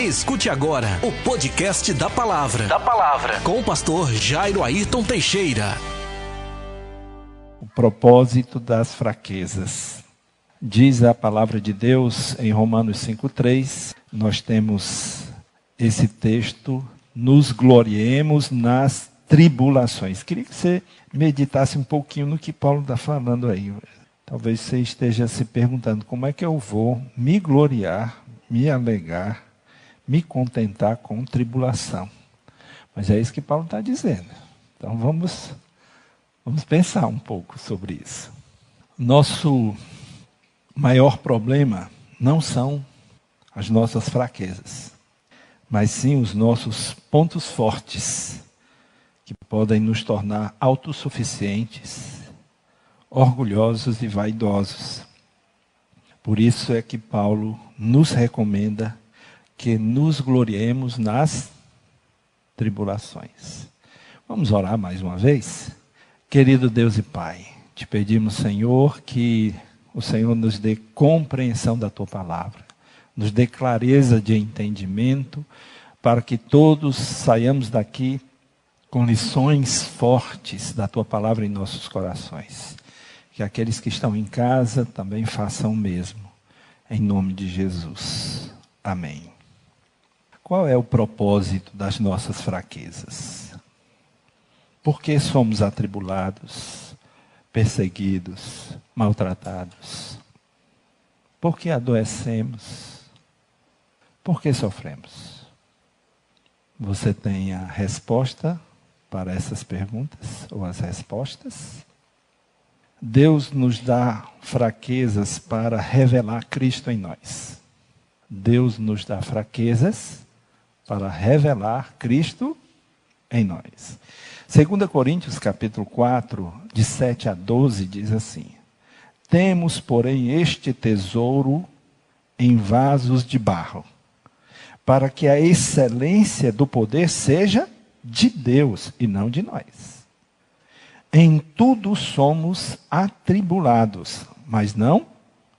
Escute agora o podcast da palavra. Da palavra. Com o pastor Jairo Ayrton Teixeira. O propósito das fraquezas. Diz a palavra de Deus em Romanos 5:3, nós temos esse texto, nos gloriemos nas tribulações. Queria que você meditasse um pouquinho no que Paulo está falando aí. Talvez você esteja se perguntando como é que eu vou me gloriar, me alegar me contentar com tribulação. Mas é isso que Paulo está dizendo. Então vamos, vamos pensar um pouco sobre isso. Nosso maior problema não são as nossas fraquezas, mas sim os nossos pontos fortes, que podem nos tornar autossuficientes, orgulhosos e vaidosos. Por isso é que Paulo nos recomenda que nos gloriemos nas tribulações. Vamos orar mais uma vez? Querido Deus e Pai, te pedimos, Senhor, que o Senhor nos dê compreensão da tua palavra, nos dê clareza de entendimento, para que todos saiamos daqui com lições fortes da tua palavra em nossos corações. Que aqueles que estão em casa também façam o mesmo. Em nome de Jesus. Amém. Qual é o propósito das nossas fraquezas? Por que somos atribulados, perseguidos, maltratados? Por que adoecemos? Por que sofremos? Você tem a resposta para essas perguntas ou as respostas? Deus nos dá fraquezas para revelar Cristo em nós. Deus nos dá fraquezas para revelar Cristo em nós. 2 Coríntios capítulo 4, de 7 a 12, diz assim: Temos, porém, este tesouro em vasos de barro, para que a excelência do poder seja de Deus e não de nós. Em tudo somos atribulados, mas não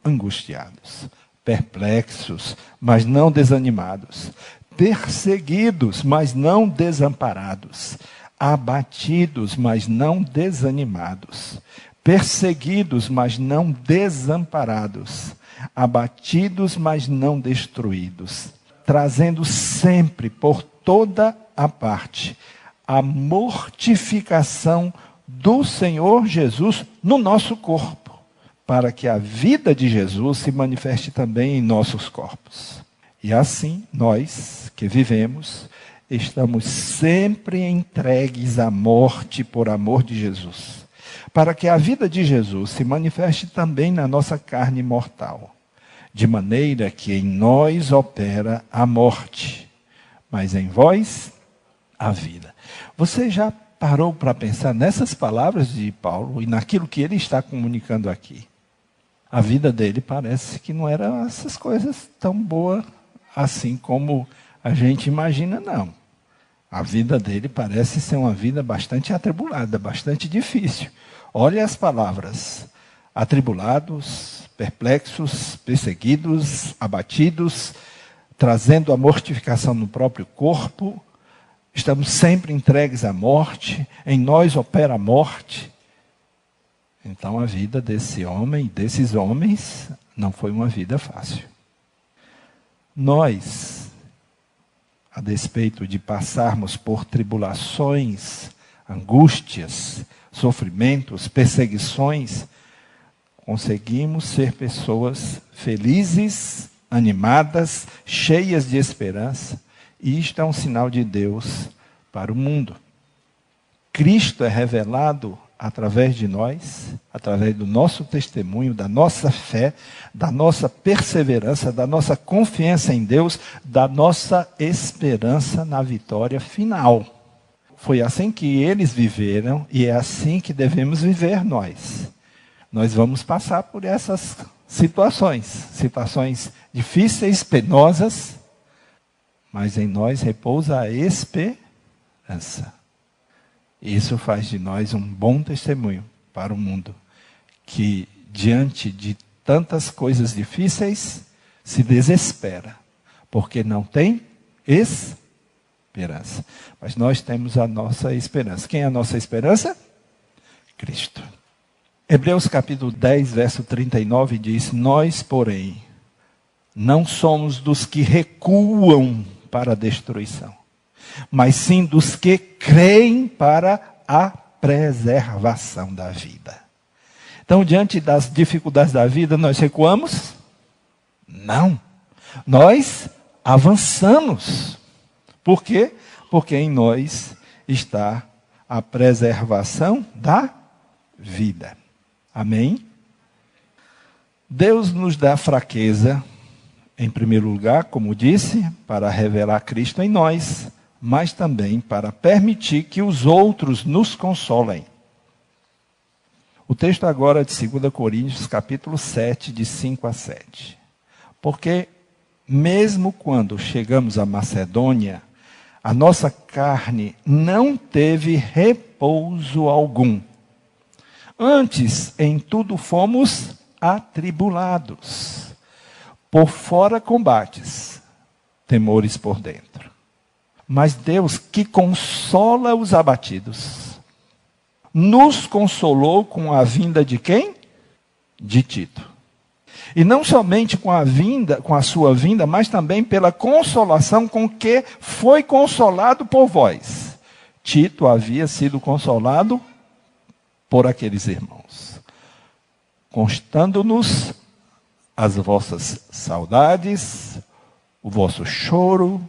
angustiados, perplexos, mas não desanimados, perseguidos, mas não desamparados, abatidos, mas não desanimados, perseguidos, mas não desamparados, abatidos, mas não destruídos, trazendo sempre por toda a parte a mortificação do Senhor Jesus no nosso corpo, para que a vida de Jesus se manifeste também em nossos corpos. E assim, nós que vivemos, estamos sempre entregues à morte por amor de Jesus, para que a vida de Jesus se manifeste também na nossa carne mortal, de maneira que em nós opera a morte, mas em vós a vida. Você já parou para pensar nessas palavras de Paulo e naquilo que ele está comunicando aqui? A vida dele parece que não era essas coisas tão boas assim como a gente imagina, não. A vida dele parece ser uma vida bastante atribulada, bastante difícil. Olha as palavras: atribulados, perplexos, perseguidos, abatidos, trazendo a mortificação no próprio corpo. Estamos sempre entregues à morte, em nós opera a morte. Então a vida desse homem, desses homens, não foi uma vida fácil. Nós, a despeito de passarmos por tribulações, angústias, sofrimentos, perseguições, conseguimos ser pessoas felizes, animadas, cheias de esperança, e isto é um sinal de Deus para o mundo. Cristo é revelado através de nós, através do nosso testemunho, da nossa fé, da nossa perseverança, da nossa confiança em Deus, da nossa esperança na vitória final. Foi assim que eles viveram e é assim que devemos viver nós. Nós vamos passar por essas situações, situações difíceis, penosas, mas em nós repousa a esperança. Isso faz de nós um bom testemunho para o mundo, que diante de tantas coisas difíceis se desespera, porque não tem esperança. Mas nós temos a nossa esperança. Quem é a nossa esperança? Cristo. Hebreus capítulo 10, verso 39 diz: Nós, porém, não somos dos que recuam para a destruição, mas sim dos que creem para a preservação da vida. Então, diante das dificuldades da vida, nós recuamos? Não. Nós avançamos. Por quê? Porque em nós está a preservação da vida. Amém? Deus nos dá fraqueza, em primeiro lugar, como disse, para revelar Cristo em nós, mas também para permitir que os outros nos consolem. O texto agora é de 2 Coríntios, capítulo 7, de 5 a 7. Porque, mesmo quando chegamos à Macedônia, a nossa carne não teve repouso algum. Antes, em tudo fomos atribulados. Por fora combates, temores por dentro. Mas Deus, que consola os abatidos, nos consolou com a vinda de quem? De Tito. E não somente com a vinda, com a sua vinda, mas também pela consolação com que foi consolado por vós. Tito havia sido consolado por aqueles irmãos, constando-nos as vossas saudades, o vosso choro,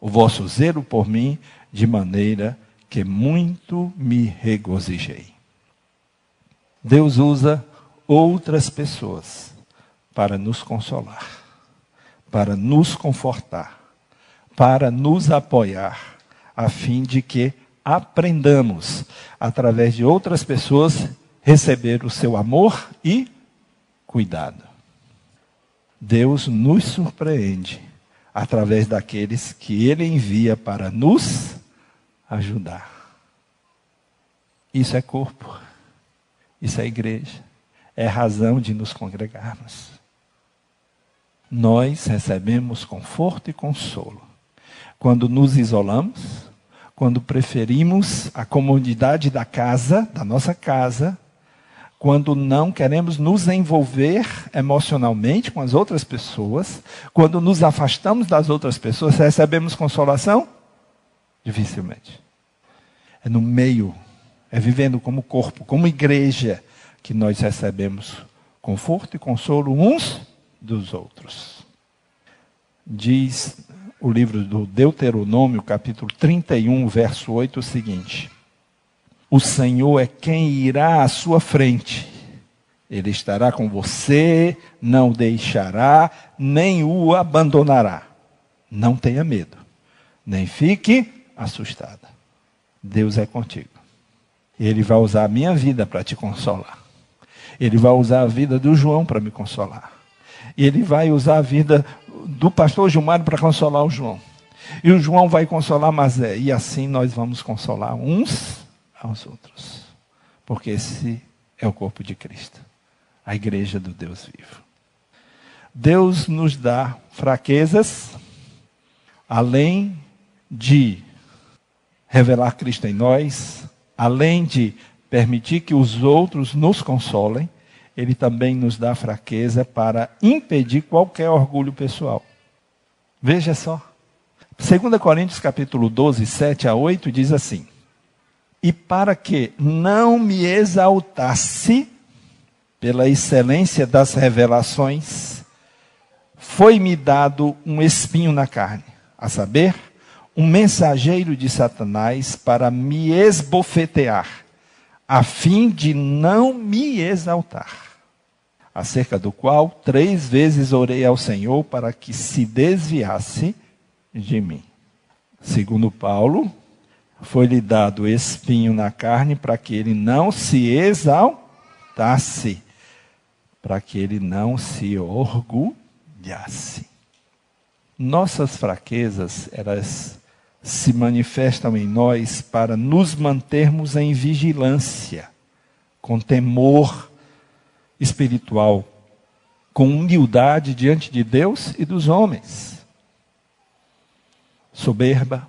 o vosso zelo por mim, de maneira que muito me regozijei. Deus usa outras pessoas para nos consolar, para nos confortar, para nos apoiar, a fim de que aprendamos, através de outras pessoas, receber o seu amor e cuidado. Deus nos surpreende através daqueles que Ele envia para nos ajudar. Isso é corpo, isso é igreja, é razão de nos congregarmos nós recebemos conforto e consolo. Quando nos isolamos, quando preferimos a comodidade da casa, da nossa casa, quando não queremos nos envolver emocionalmente com as outras pessoas, quando nos afastamos das outras pessoas, recebemos consolação? Dificilmente. É no meio, é vivendo como corpo, como igreja, que nós recebemos conforto e consolo uns dos outros. Diz o livro do Deuteronômio, capítulo 31, verso 8, o seguinte: O Senhor é quem irá à sua frente. Ele estará com você, não deixará, nem o abandonará. Não tenha medo, nem fique assustada. Deus é contigo. Ele vai usar a minha vida para te consolar. Ele vai usar a vida do João para me consolar. Ele vai usar a vida do pastor Gilmar para consolar o João. E o João vai consolar Mazé. E assim nós vamos consolar uns aos outros. Porque esse é o corpo de Cristo a igreja do Deus vivo. Deus nos dá fraquezas, além de revelar Cristo em nós, além de permitir que os outros nos consolem, ele também nos dá fraqueza para impedir qualquer orgulho pessoal. Veja só. 2 Coríntios capítulo 12, 7 a 8 diz assim: E para que não me exaltasse pela excelência das revelações, foi-me dado um espinho na carne, a saber, um mensageiro de Satanás para me esbofetear, a fim de não me exaltar acerca do qual três vezes orei ao Senhor para que se desviasse de mim. Segundo Paulo, foi-lhe dado espinho na carne para que ele não se exaltasse, para que ele não se orgulhasse. Nossas fraquezas, elas se manifestam em nós para nos mantermos em vigilância, com temor espiritual com humildade diante de Deus e dos homens. soberba,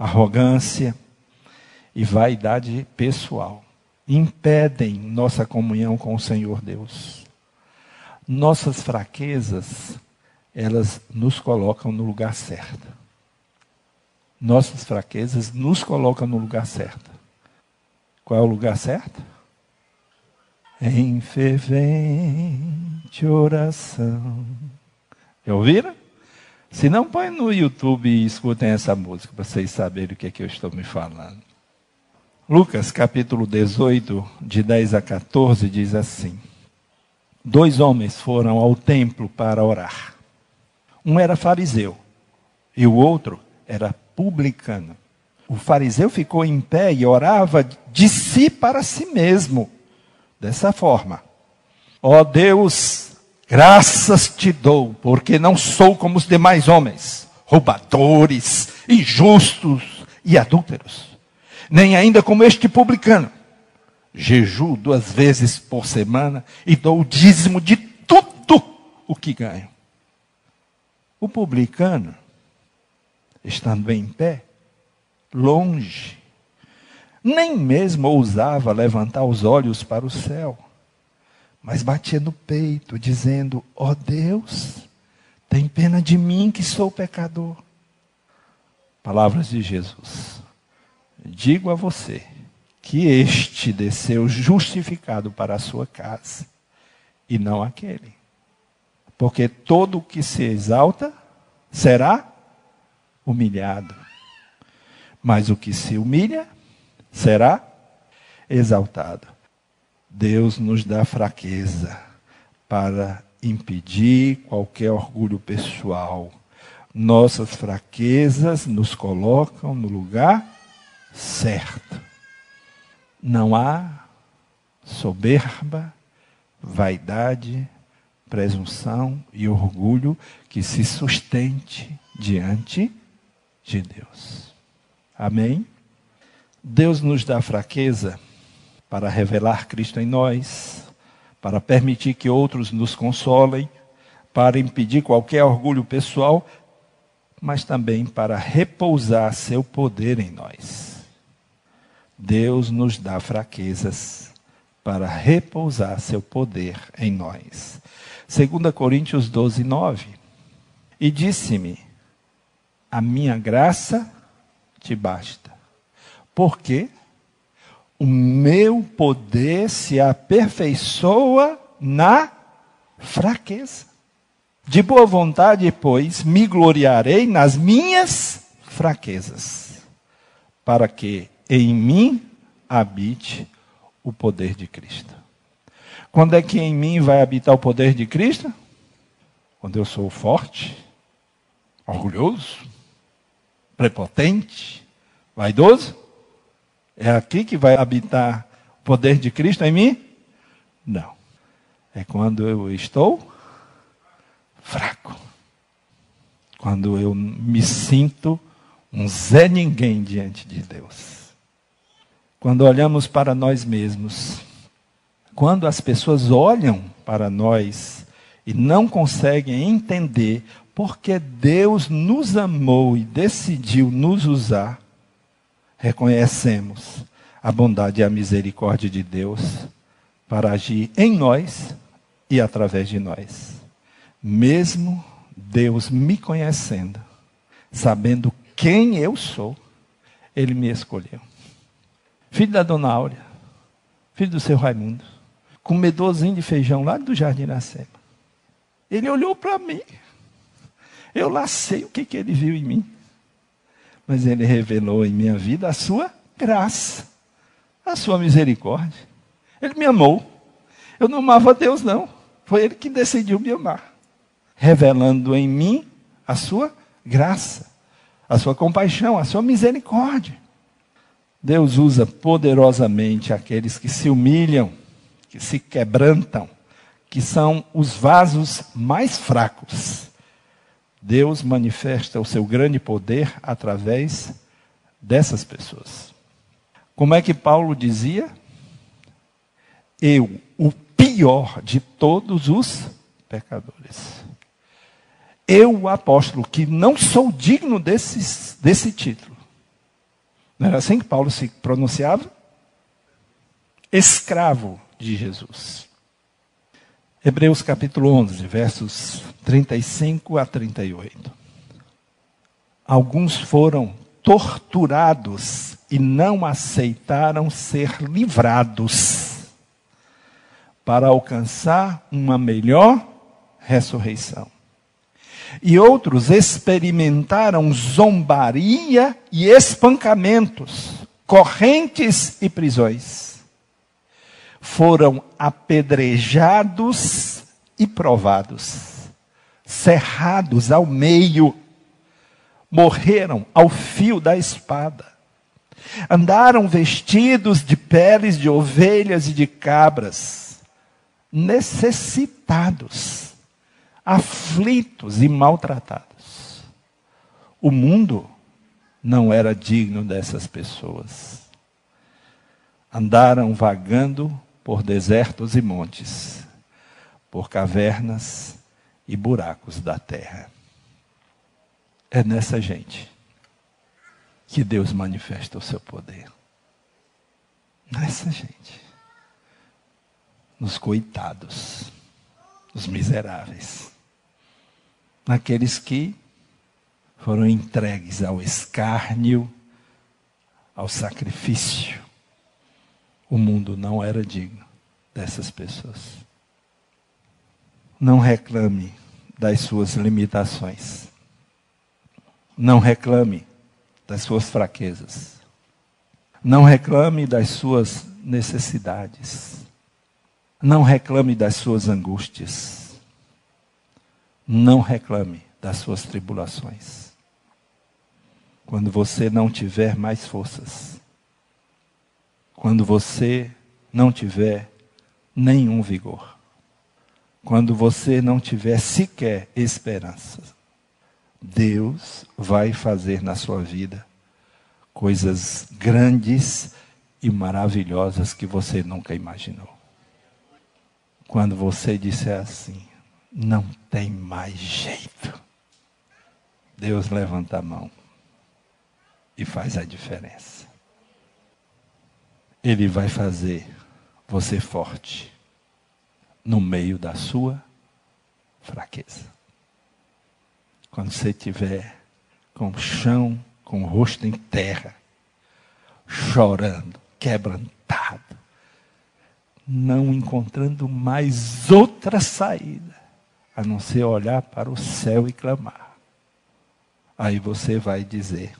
arrogância e vaidade pessoal impedem nossa comunhão com o Senhor Deus. Nossas fraquezas, elas nos colocam no lugar certo. Nossas fraquezas nos colocam no lugar certo. Qual é o lugar certo? Em fervente oração. Já ouviram? Se não, põe no YouTube e escutem essa música para vocês saberem o que é que eu estou me falando. Lucas capítulo 18, de 10 a 14, diz assim: Dois homens foram ao templo para orar. Um era fariseu e o outro era publicano. O fariseu ficou em pé e orava de si para si mesmo, dessa forma: Ó oh Deus, graças te dou, porque não sou como os demais homens, roubadores, injustos e adúlteros, nem ainda como este publicano. Jejuo duas vezes por semana e dou o dízimo de tudo o que ganho. O publicano, estando em pé, longe. Nem mesmo ousava levantar os olhos para o céu, mas batia no peito, dizendo: Ó oh Deus, tem pena de mim que sou pecador. Palavras de Jesus. Digo a você que este desceu justificado para a sua casa, e não aquele. Porque todo o que se exalta será humilhado mas o que se humilha será exaltado. Deus nos dá fraqueza para impedir qualquer orgulho pessoal. Nossas fraquezas nos colocam no lugar certo. Não há soberba, vaidade, presunção e orgulho que se sustente diante de Deus. Amém? Deus nos dá fraqueza para revelar Cristo em nós, para permitir que outros nos consolem, para impedir qualquer orgulho pessoal, mas também para repousar seu poder em nós. Deus nos dá fraquezas para repousar seu poder em nós. 2 Coríntios 12, 9. E disse-me: A minha graça te basta. Porque o meu poder se aperfeiçoa na fraqueza. De boa vontade, pois, me gloriarei nas minhas fraquezas, para que em mim habite o poder de Cristo. Quando é que em mim vai habitar o poder de Cristo? Quando eu sou forte, orgulhoso, prepotente, vaidoso? É aqui que vai habitar o poder de Cristo em mim? Não. É quando eu estou fraco. Quando eu me sinto um Zé Ninguém diante de Deus. Quando olhamos para nós mesmos. Quando as pessoas olham para nós e não conseguem entender porque Deus nos amou e decidiu nos usar, reconhecemos a bondade e a misericórdia de Deus para agir em nós e através de nós. Mesmo Deus me conhecendo, sabendo quem eu sou, Ele me escolheu. Filho da dona Áurea, filho do seu Raimundo, comedorzinho de feijão lá do Jardim Iracema. Ele olhou para mim eu lá sei o que, que ele viu em mim. Mas ele revelou em minha vida a sua graça, a sua misericórdia. Ele me amou. Eu não amava Deus, não. Foi ele que decidiu me amar. Revelando em mim a sua graça, a sua compaixão, a sua misericórdia. Deus usa poderosamente aqueles que se humilham, que se quebrantam, que são os vasos mais fracos Deus manifesta o seu grande poder através dessas pessoas. Como é que Paulo dizia? Eu, o pior de todos os pecadores. Eu, apóstolo, que não sou digno desse, desse título. Não era assim que Paulo se pronunciava? Escravo de Jesus. Hebreus capítulo 11, versos 35 a 38. Alguns foram torturados e não aceitaram ser livrados para alcançar uma melhor ressurreição. E outros experimentaram zombaria e espancamentos, correntes e prisões. Foram apedrejados e provados, cerrados ao meio morreram ao fio da espada. Andaram vestidos de peles de ovelhas e de cabras, necessitados, aflitos e maltratados. O mundo não era digno dessas pessoas. Andaram vagando por desertos e montes, por cavernas e buracos da terra. É nessa gente que Deus manifesta o seu poder. Nessa gente. Nos coitados, nos miseráveis. Naqueles que foram entregues ao escárnio, ao sacrifício. O mundo não era digno dessas pessoas. Não reclame das suas limitações. Não reclame das suas fraquezas. Não reclame das suas necessidades. Não reclame das suas angústias. Não reclame das suas tribulações. Quando você não tiver mais forças, quando você não tiver nenhum vigor, quando você não tiver sequer esperança, Deus vai fazer na sua vida coisas grandes e maravilhosas que você nunca imaginou. Quando você disser assim, não tem mais jeito, Deus levanta a mão e faz a diferença. Ele vai fazer você forte no meio da sua fraqueza. Quando você estiver com o chão, com o rosto em terra, chorando, quebrantado, não encontrando mais outra saída a não ser olhar para o céu e clamar. Aí você vai dizer: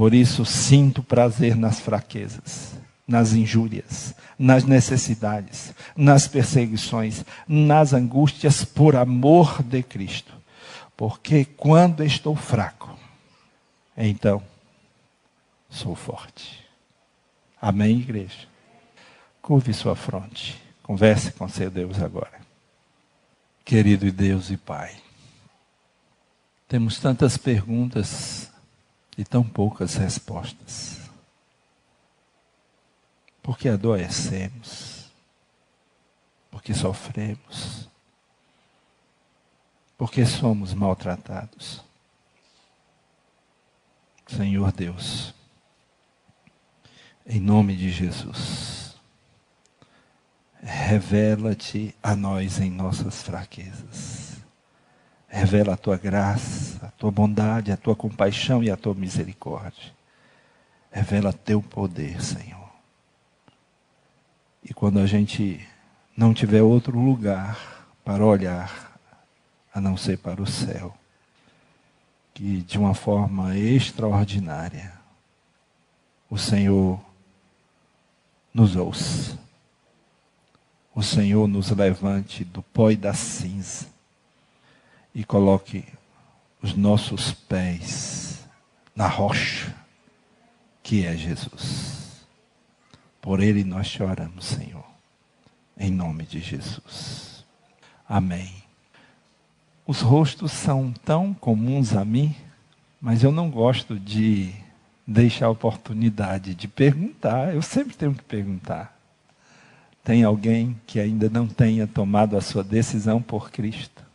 Por isso sinto prazer nas fraquezas, nas injúrias, nas necessidades, nas perseguições, nas angústias, por amor de Cristo porque quando estou fraco, então sou forte. Amém, igreja? Curve sua fronte. Converse com seu Deus agora. Querido Deus e Pai, temos tantas perguntas e tão poucas respostas. Porque adoecemos, porque sofremos, porque somos maltratados. Senhor Deus, em nome de Jesus, revela-te a nós em nossas fraquezas. Revela a tua graça, a tua bondade, a tua compaixão e a tua misericórdia. Revela teu poder, Senhor. E quando a gente não tiver outro lugar para olhar, a não ser para o céu. Que de uma forma extraordinária o Senhor nos ouça. O Senhor nos levante do pó e da cinza e coloque os nossos pés na rocha que é Jesus. Por Ele nós choramos, Senhor, em nome de Jesus. Amém. Os rostos são tão comuns a mim, mas eu não gosto de deixar a oportunidade de perguntar. Eu sempre tenho que perguntar. Tem alguém que ainda não tenha tomado a sua decisão por Cristo?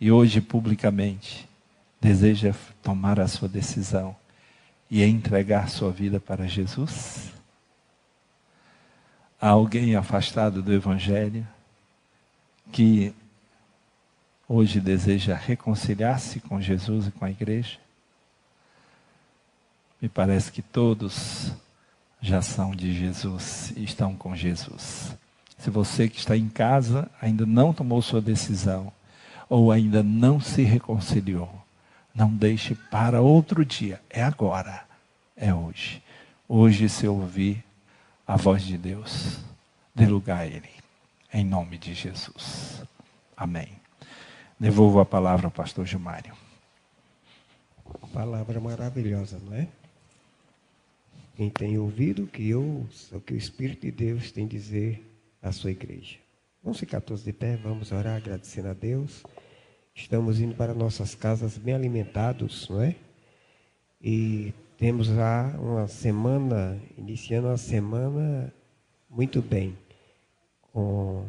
E hoje publicamente deseja tomar a sua decisão e entregar sua vida para Jesus? Há alguém afastado do Evangelho que hoje deseja reconciliar-se com Jesus e com a igreja? Me parece que todos já são de Jesus e estão com Jesus. Se você que está em casa ainda não tomou sua decisão, ou ainda não se reconciliou, não deixe para outro dia. É agora, é hoje. Hoje, se ouvir a voz de Deus, dê lugar a Ele, em nome de Jesus. Amém. Devolvo a palavra ao pastor Gilmário. Palavra maravilhosa, não é? Quem tem ouvido, que ouça o que o Espírito de Deus tem a dizer à sua igreja. Vamos ficar todos de pé, vamos orar agradecendo a Deus. Estamos indo para nossas casas bem alimentados, não é? E temos já uma semana, iniciando uma semana muito bem, com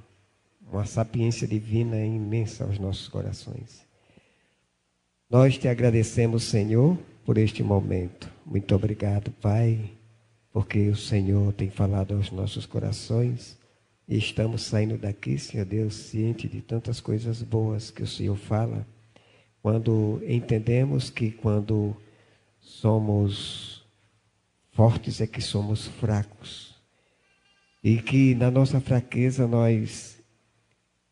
uma sapiência divina imensa aos nossos corações. Nós te agradecemos, Senhor, por este momento. Muito obrigado, Pai, porque o Senhor tem falado aos nossos corações e estamos saindo daqui, Senhor Deus, ciente de tantas coisas boas que o Senhor fala, quando entendemos que quando somos fortes é que somos fracos. E que na nossa fraqueza nós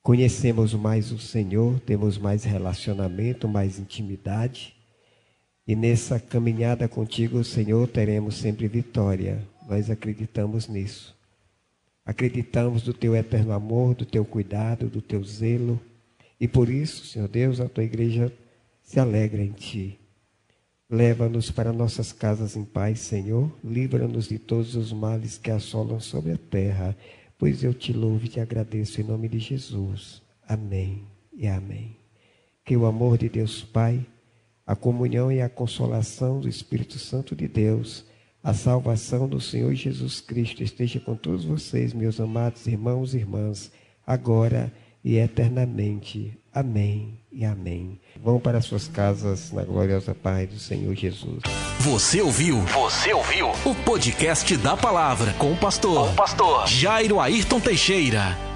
conhecemos mais o Senhor, temos mais relacionamento, mais intimidade e nessa caminhada contigo, Senhor, teremos sempre vitória. Nós acreditamos nisso. Acreditamos do teu eterno amor, do teu cuidado, do teu zelo. E por isso, Senhor Deus, a tua igreja se alegra em ti. Leva-nos para nossas casas em paz, Senhor. Livra-nos de todos os males que assolam sobre a terra. Pois eu te louvo e te agradeço em nome de Jesus. Amém e amém. Que o amor de Deus Pai a comunhão e a consolação do Espírito Santo de Deus, a salvação do Senhor Jesus Cristo esteja com todos vocês, meus amados irmãos e irmãs, agora e eternamente. Amém e amém. Vão para suas casas na gloriosa paz do Senhor Jesus. Você ouviu? Você ouviu? O podcast da palavra com o pastor, com o pastor Jairo Ayrton Teixeira.